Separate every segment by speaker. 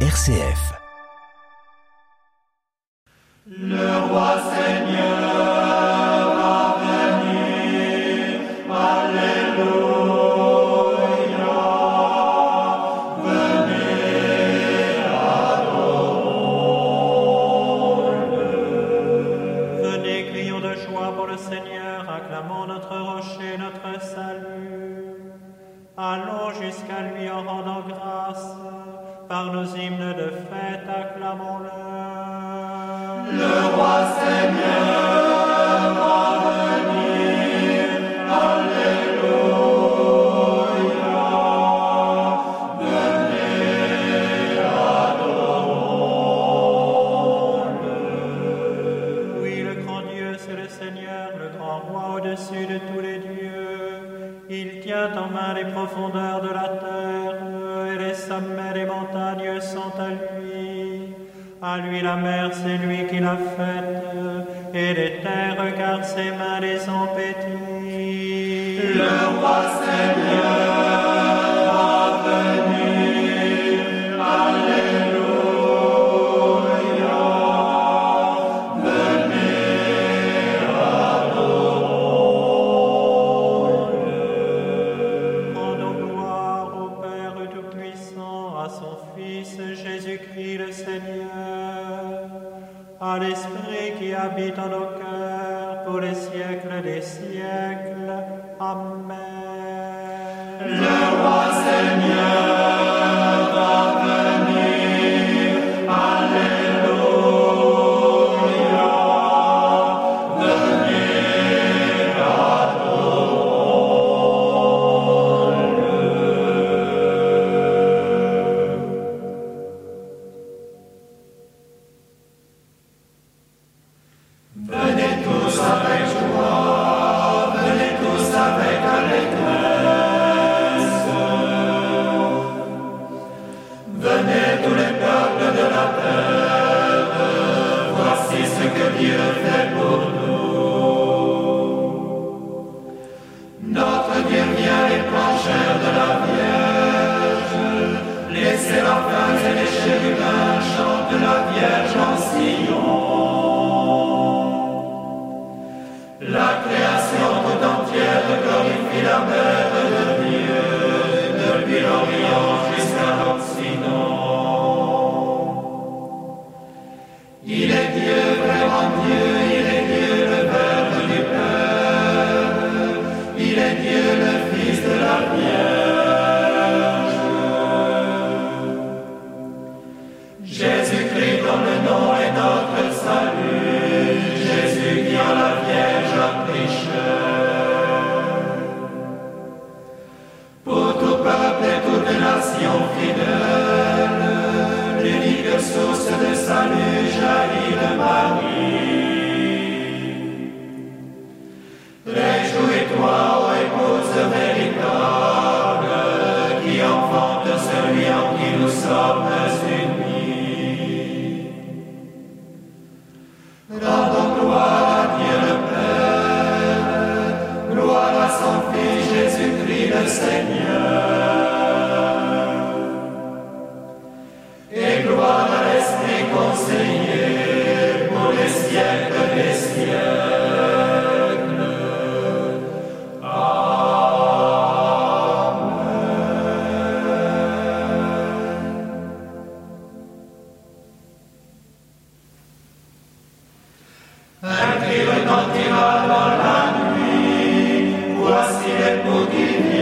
Speaker 1: RCF.
Speaker 2: Le roi Seigneur va venir. Alléluia. Venez adorons-le.
Speaker 3: Venez crions de joie pour le Seigneur, acclamons notre rocher, notre salut. Allons jusqu'à lui en rendant grâce par nos hymnes de fête, acclamons-le.
Speaker 2: Le roi Seigneur.
Speaker 3: qu'il a et les terres car ses mains les ont.
Speaker 2: Le roi Seigneur a venu, Alléluia, venez adorons-le.
Speaker 3: Rendons gloire au Père Tout-Puissant, à son Fils Jésus-Christ le Seigneur à l'Esprit qui habite en nos cœurs pour les siècles des siècles. Amen.
Speaker 2: Jésus-Christ, donne-nous Elohim.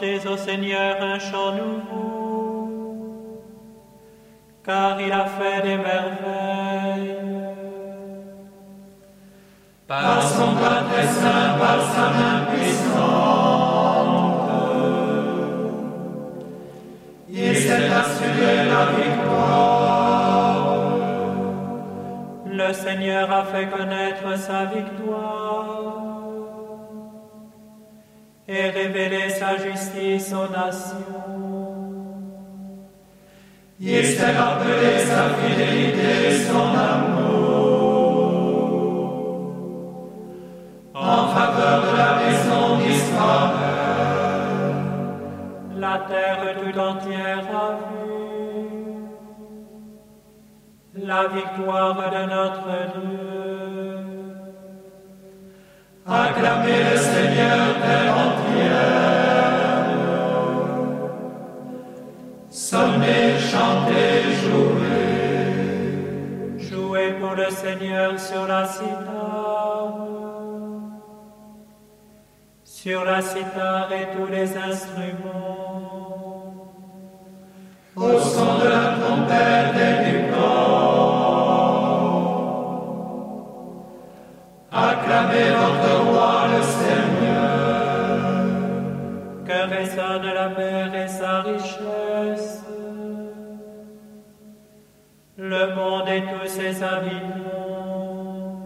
Speaker 2: Seigneur
Speaker 3: un chant nouveau, car il a fait des merveilles.
Speaker 2: Par son bras très saint, par sa main puissante, il s'est assuré la victoire.
Speaker 3: Le Seigneur a fait connaître sa victoire et révélé sa justice aux nations.
Speaker 2: Il s'est rappelé sa fidélité son amour en faveur de la maison d'Israël.
Speaker 3: La terre tout entière a vu la victoire de
Speaker 2: Sonnez, chantez, jouez.
Speaker 3: Jouez pour le Seigneur sur la cithare, sur la cithare et tous les instruments.
Speaker 2: Au son de la trompette et du corps. Acclamez votre roi le Seigneur.
Speaker 3: Que résonne la mer et sa richesse, le monde et tous ses habitants.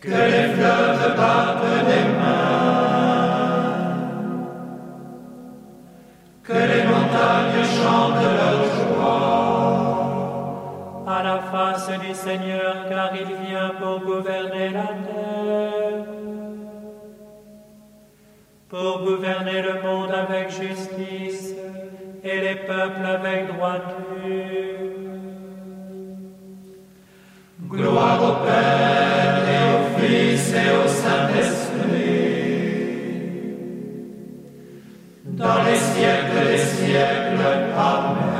Speaker 2: Que les fleuves battent des mains. Que les montagnes chantent leur joie.
Speaker 3: à la face du Seigneur, car il vient pour gouverner la terre, pour gouverner le monde avec justice et les peuples avec droiture.
Speaker 2: Gloire au Père et au Fils et au Saint-Esprit. Dans les siècles des siècles. Amen.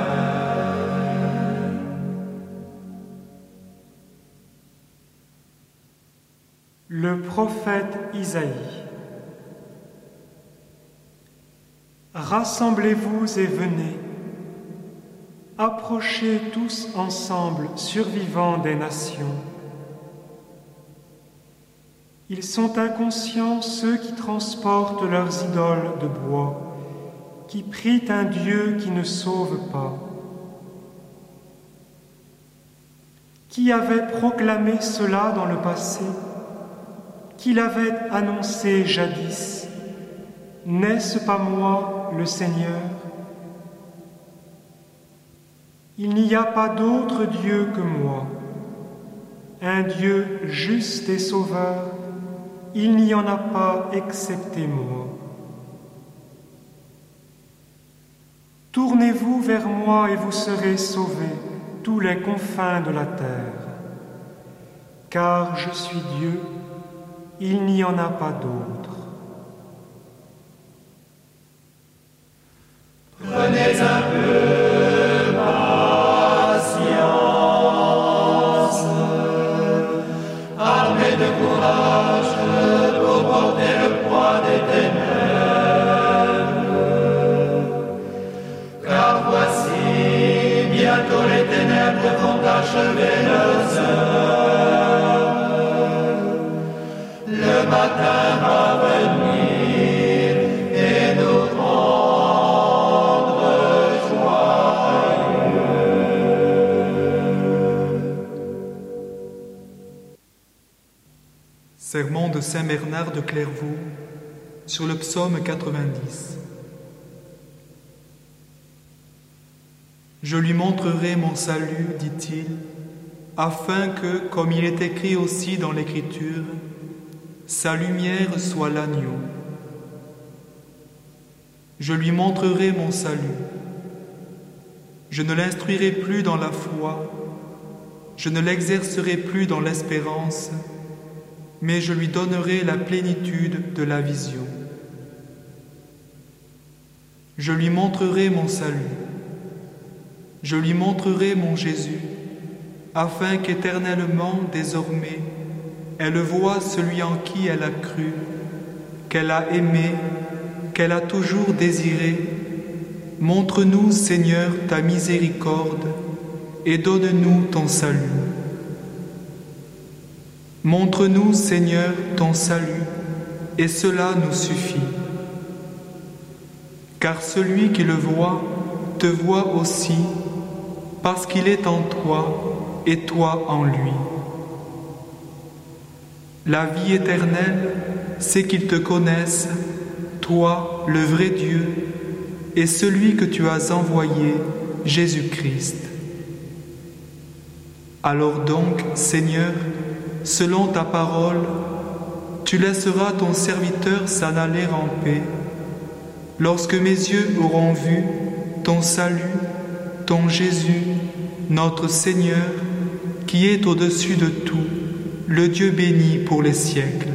Speaker 1: Le prophète Isaïe. Rassemblez-vous et venez. Approchez tous ensemble, survivants des nations. Ils sont inconscients ceux qui transportent leurs idoles de bois, qui prient un Dieu qui ne sauve pas. Qui avait proclamé cela dans le passé Qui l'avait annoncé jadis N'est-ce pas moi, le Seigneur Il n'y a pas d'autre Dieu que moi, un Dieu juste et sauveur, il n'y en a pas excepté moi. Tournez-vous vers moi et vous serez sauvés, tous les confins de la terre. Car je suis Dieu, il n'y en a pas d'autre.
Speaker 4: Sermon de Saint Bernard de Clairvaux sur le psaume 90. Je lui montrerai mon salut, dit-il, afin que, comme il est écrit aussi dans l'Écriture, sa lumière soit l'agneau. Je lui montrerai mon salut. Je ne l'instruirai plus dans la foi, je ne l'exercerai plus dans l'espérance, mais je lui donnerai la plénitude de la vision. Je lui montrerai mon salut. Je lui montrerai mon Jésus, afin qu'éternellement, désormais, elle voie celui en qui elle a cru, qu'elle a aimé, qu'elle qu'elle a toujours désiré, montre-nous, Seigneur, ta miséricorde et donne-nous ton salut. Montre-nous, Seigneur, ton salut, et cela nous suffit. Car celui qui le voit te voit aussi, parce qu'il est en toi et toi en lui. La vie éternelle, c'est qu'ils te connaissent, toi, le vrai Dieu, et celui que tu as envoyé, Jésus-Christ. Alors donc, Seigneur, selon ta parole, tu laisseras ton serviteur s'en aller en paix. Lorsque mes yeux auront vu ton salut, ton Jésus, notre Seigneur, qui est au-dessus de tout, le Dieu béni pour les siècles.